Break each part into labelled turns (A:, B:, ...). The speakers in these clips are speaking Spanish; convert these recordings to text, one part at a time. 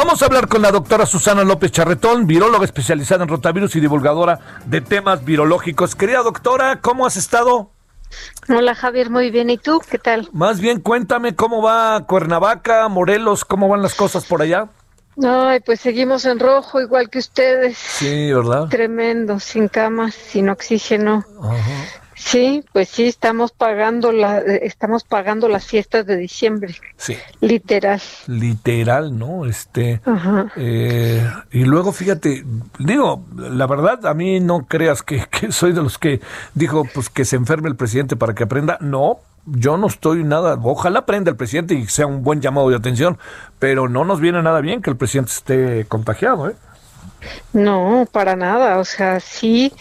A: Vamos a hablar con la doctora Susana López Charretón, viróloga especializada en rotavirus y divulgadora de temas virológicos. Querida doctora, ¿cómo has estado?
B: Hola Javier, muy bien. ¿Y tú qué tal?
A: Más bien, cuéntame cómo va Cuernavaca, Morelos, cómo van las cosas por allá.
B: Ay, pues seguimos en rojo, igual que ustedes.
A: Sí, ¿verdad?
B: Tremendo, sin camas, sin oxígeno.
A: Ajá.
B: Sí, pues sí, estamos pagando la, estamos pagando las fiestas de diciembre.
A: Sí.
B: Literal.
A: Literal, ¿no? Este.
B: Ajá.
A: eh, y luego, fíjate, digo, la verdad, a mí no creas que, que soy de los que dijo, pues que se enferme el presidente para que aprenda. No, yo no estoy nada, ojalá aprenda el presidente y sea un buen llamado de atención, pero no nos viene nada bien que el presidente esté contagiado, ¿eh?
B: No, para nada. O sea, sí,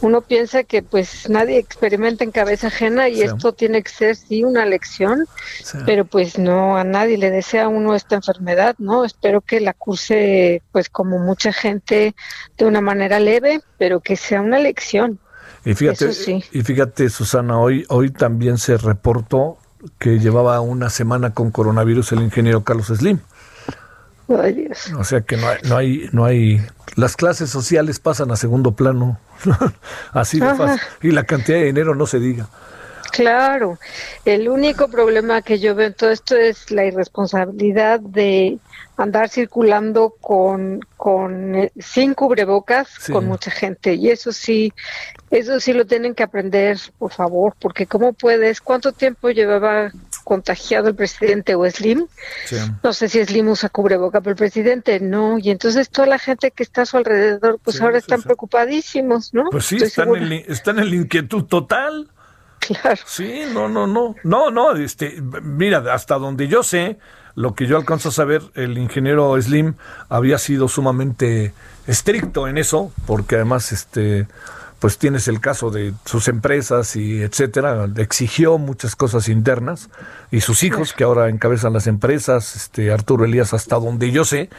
B: uno piensa que pues nadie experimenta en cabeza ajena y
A: Sí.
B: esto tiene que ser sí una lección,
A: Sí.
B: pero pues no a nadie le desea a uno esta enfermedad, ¿no? Espero que la curse pues como mucha gente de una manera leve, pero que sea una lección.
A: Y fíjate,
B: Eso sí.
A: y fíjate, Susana, hoy, hoy también se reportó que llevaba una semana con coronavirus el ingeniero Carlos Slim.
B: Ay, Dios.
A: O sea que no hay, no hay, no hay, las clases sociales pasan a segundo plano, así de
B: Ajá.
A: fácil. Y la cantidad de dinero no se diga.
B: Claro, el único problema que yo veo en todo esto es la irresponsabilidad de andar circulando con, con eh, sin cubrebocas
A: Sí.
B: con mucha gente y eso sí, eso sí lo tienen que aprender, por favor, porque cómo puedes, cuánto tiempo llevaba contagiado el presidente o Slim,
A: Sí.
B: no sé si Slim usa cubreboca, pero el presidente no, y entonces toda la gente que está a su alrededor, pues
A: Sí,
B: ahora están preocupadísimos, ¿no?
A: Pues sí,
B: Estoy
A: están
B: segura.
A: en, están en la inquietud total.
B: Claro.
A: Sí, no, no, no, no, no, este, mira, hasta donde yo sé, lo que yo alcanzo a saber, el ingeniero Slim había sido sumamente estricto en eso, porque además, este, pues tienes el caso de sus empresas y etcétera, exigió muchas cosas internas y sus hijos que ahora encabezan las empresas, este, Arturo Elías, hasta donde yo sé,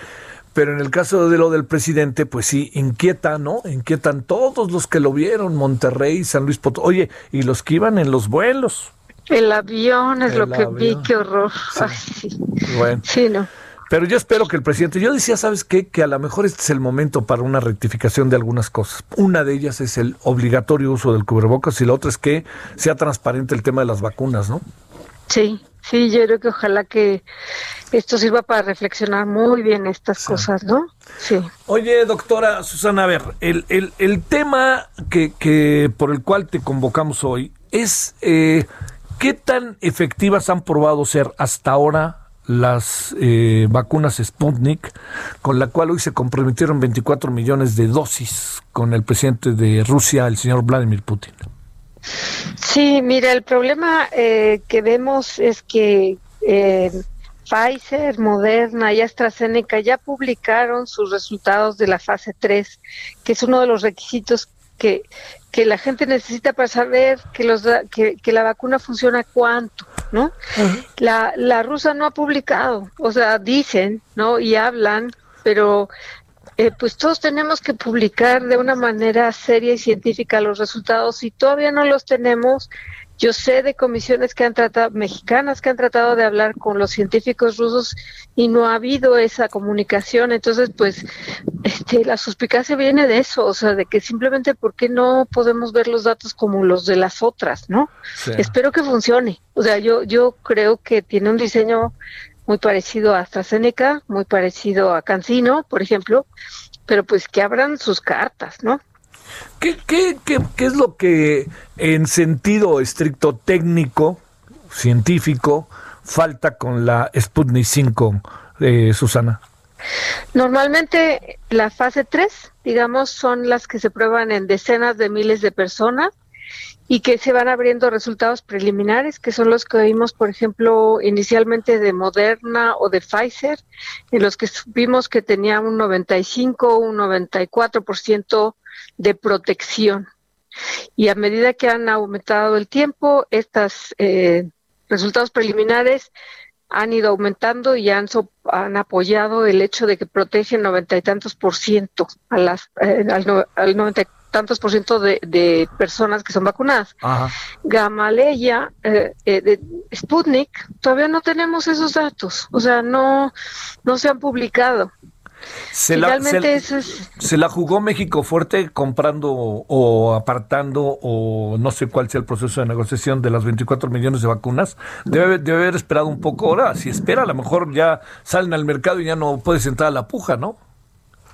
A: pero en el caso de lo del presidente, pues sí, inquieta, ¿no? Inquietan todos los que lo vieron, Monterrey, San Luis Potosí, oye, y los que iban en los vuelos.
B: El avión es
A: El
B: lo que vi, qué horror.
A: Sí.
B: Ay, sí.
A: Bueno,
B: Sí, no.
A: pero yo espero que el presidente, yo decía, ¿sabes qué? Que a lo mejor este es el momento para una rectificación de algunas cosas. Una de ellas es el obligatorio uso del cubrebocas y la otra es que sea transparente el tema de las vacunas, ¿no?
B: Sí, sí, yo creo que ojalá que esto sirva para reflexionar muy bien estas cosas, ¿no? Sí.
A: Oye, doctora Susana, a ver, el, el, el tema que, que por el cual te convocamos hoy es eh, qué tan efectivas han probado ser hasta ahora las eh, vacunas Sputnik, con la cual hoy se comprometieron 24 millones de dosis con el presidente de Rusia, el señor Vladimir Putin.
B: Sí, mira, el problema eh, que vemos es que eh, Pfizer, Moderna y AstraZeneca ya publicaron sus resultados de la fase 3, que es uno de los requisitos que, que la gente necesita para saber que, los, que, que la vacuna funciona cuánto, ¿no? La, la rusa no ha publicado, o sea, dicen, ¿no? Y hablan, pero eh, pues todos tenemos que publicar de una manera seria y científica los resultados. Si todavía no los tenemos, yo sé de comisiones que han tratado, mexicanas que han tratado de hablar con los científicos rusos y no ha habido esa comunicación. Entonces, pues, este, la suspicacia viene de eso, o sea, de que simplemente, ¿por qué no podemos ver los datos como los de las otras, no?
A: Sí.
B: Espero que funcione. O sea, yo, yo creo que tiene un diseño muy parecido a AstraZeneca, muy parecido a Cancino, por ejemplo, pero pues que abran sus cartas, ¿no?
A: ¿Qué, qué, qué, qué es lo que en sentido estricto técnico, científico, falta con la Sputnik 5, eh, Susana?
B: Normalmente la fase 3, digamos, son las que se prueban en decenas de miles de personas y que se van abriendo resultados preliminares, que son los que vimos, por ejemplo, inicialmente de Moderna o de Pfizer, en los que vimos que tenía un 95, un 94% de protección. Y a medida que han aumentado el tiempo, estos eh, resultados preliminares han ido aumentando y han, han apoyado el hecho de que protegen noventa y tantos por ciento a las, eh, al, noventa y tantos por ciento de, personas que son vacunadas. Gamaleya, eh, eh, de Sputnik, todavía no tenemos esos datos, o sea, no, no se han publicado.
A: Se la, se, la jugó México fuerte comprando o apartando o no sé cuál sea el proceso de negociación de las 24 millones de vacunas. Debe, debe haber esperado un poco ahora. Si espera, a lo mejor ya salen al mercado y ya no puedes entrar a la puja, ¿no?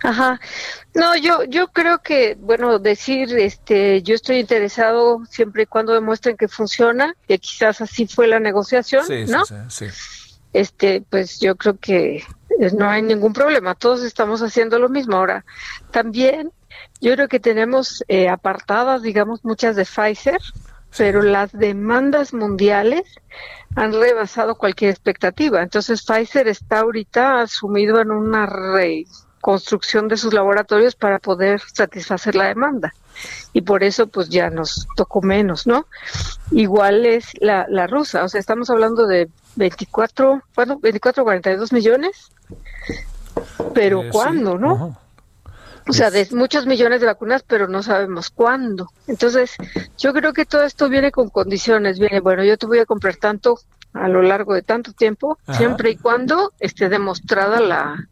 B: Ajá. No, yo yo creo que bueno, decir este yo estoy interesado siempre y cuando demuestren que funciona, que quizás así fue la negociación, ¿no? Sí, sí, Este, pues yo creo que no hay ningún problema, todos estamos haciendo lo mismo. Ahora, también yo creo que tenemos eh, apartadas, digamos, muchas de Pfizer, pero las demandas mundiales han rebasado cualquier expectativa. Entonces, Pfizer está ahorita sumido en una reconstrucción de sus laboratorios para poder satisfacer la demanda. Y por eso, pues ya nos tocó menos, ¿no? Igual es la, la rusa, o sea, estamos hablando de 24, bueno, 24, 42 millones pero eh, ¿cuándo, no? O sea, de muchos millones de vacunas, pero no sabemos cuándo. Entonces, yo creo que todo esto viene con condiciones. Viene, bueno, yo te voy a comprar tanto a lo largo de tanto tiempo, siempre y cuando esté demostrada la,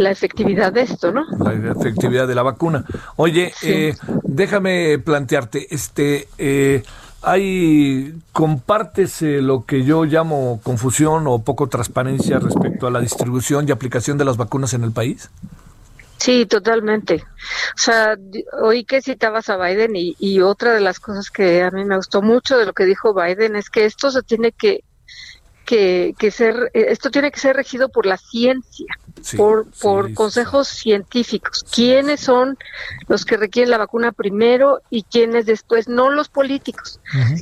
B: la efectividad de esto, ¿no?
A: La efectividad de la vacuna. Oye, eh, déjame plantearte, este, eh, hay, compartes lo que yo llamo confusión o poco transparencia respecto a la distribución y aplicación de las vacunas en el país.
B: Sí, totalmente. O sea, oí que citabas a Biden y, y otra de las cosas que a mí me gustó mucho de lo que dijo Biden es que esto se tiene que que, ser, eh, esto tiene que ser regido por la ciencia, por, por consejos científicos. ¿Quiénes son los que requieren la vacuna primero y quiénes después? No los políticos.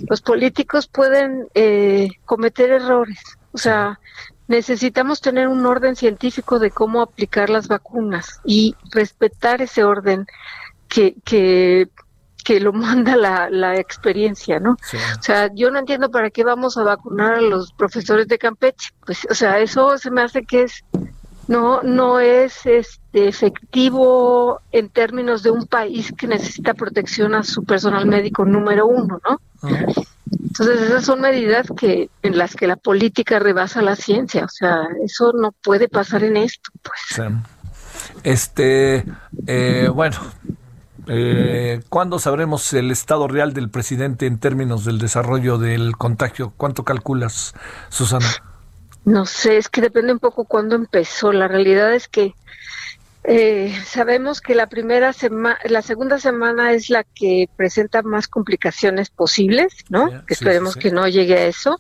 B: Los políticos pueden eh, cometer errores. O sea, necesitamos tener un orden científico de cómo aplicar las vacunas y respetar ese orden que, que que lo manda la, la experiencia, ¿no? O sea, yo no entiendo para qué vamos a vacunar a los profesores de Campeche. Pues, o sea, eso se me hace que es no no es este efectivo en términos de un país que necesita protección a su personal médico número uno, ¿no? Entonces esas son medidas que en las que la política rebasa la ciencia, o sea, eso no puede pasar en esto, pues.
A: Este, eh, bueno, eh, ¿Cuándo sabremos el estado real del presidente en términos del desarrollo del contagio? ¿Cuánto calculas, Susana?
B: No sé, es que depende un poco cuándo empezó. La realidad es que eh, sabemos que la primera semana, la segunda semana es la que presenta más complicaciones posibles, ¿no? que esperemos que no llegue a eso.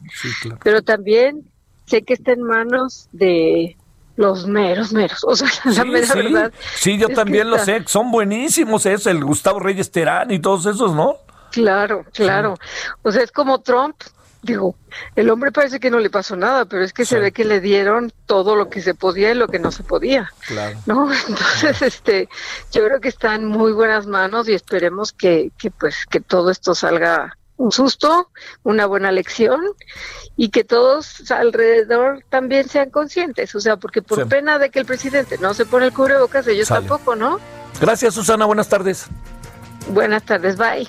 B: Pero también sé que está en manos de los meros, meros. O sea, la mera verdad.
A: Sí, yo también lo sé. Son buenísimos, es el Gustavo Reyes Terán y todos esos, ¿no?
B: Claro, claro. O sea, es como Trump. Digo, el hombre parece que no le pasó nada, pero es que se ve que le dieron todo lo que se podía y lo que no se podía. Claro. ¿No? Entonces, este, yo creo que está en muy buenas manos y esperemos que, que pues, que todo esto salga un susto, una buena lección y que todos alrededor también sean conscientes, o sea, porque por pena de que el presidente no se pone el cubrebocas, ellos tampoco, ¿no?
A: Gracias, Susana, buenas tardes.
B: Buenas tardes, bye.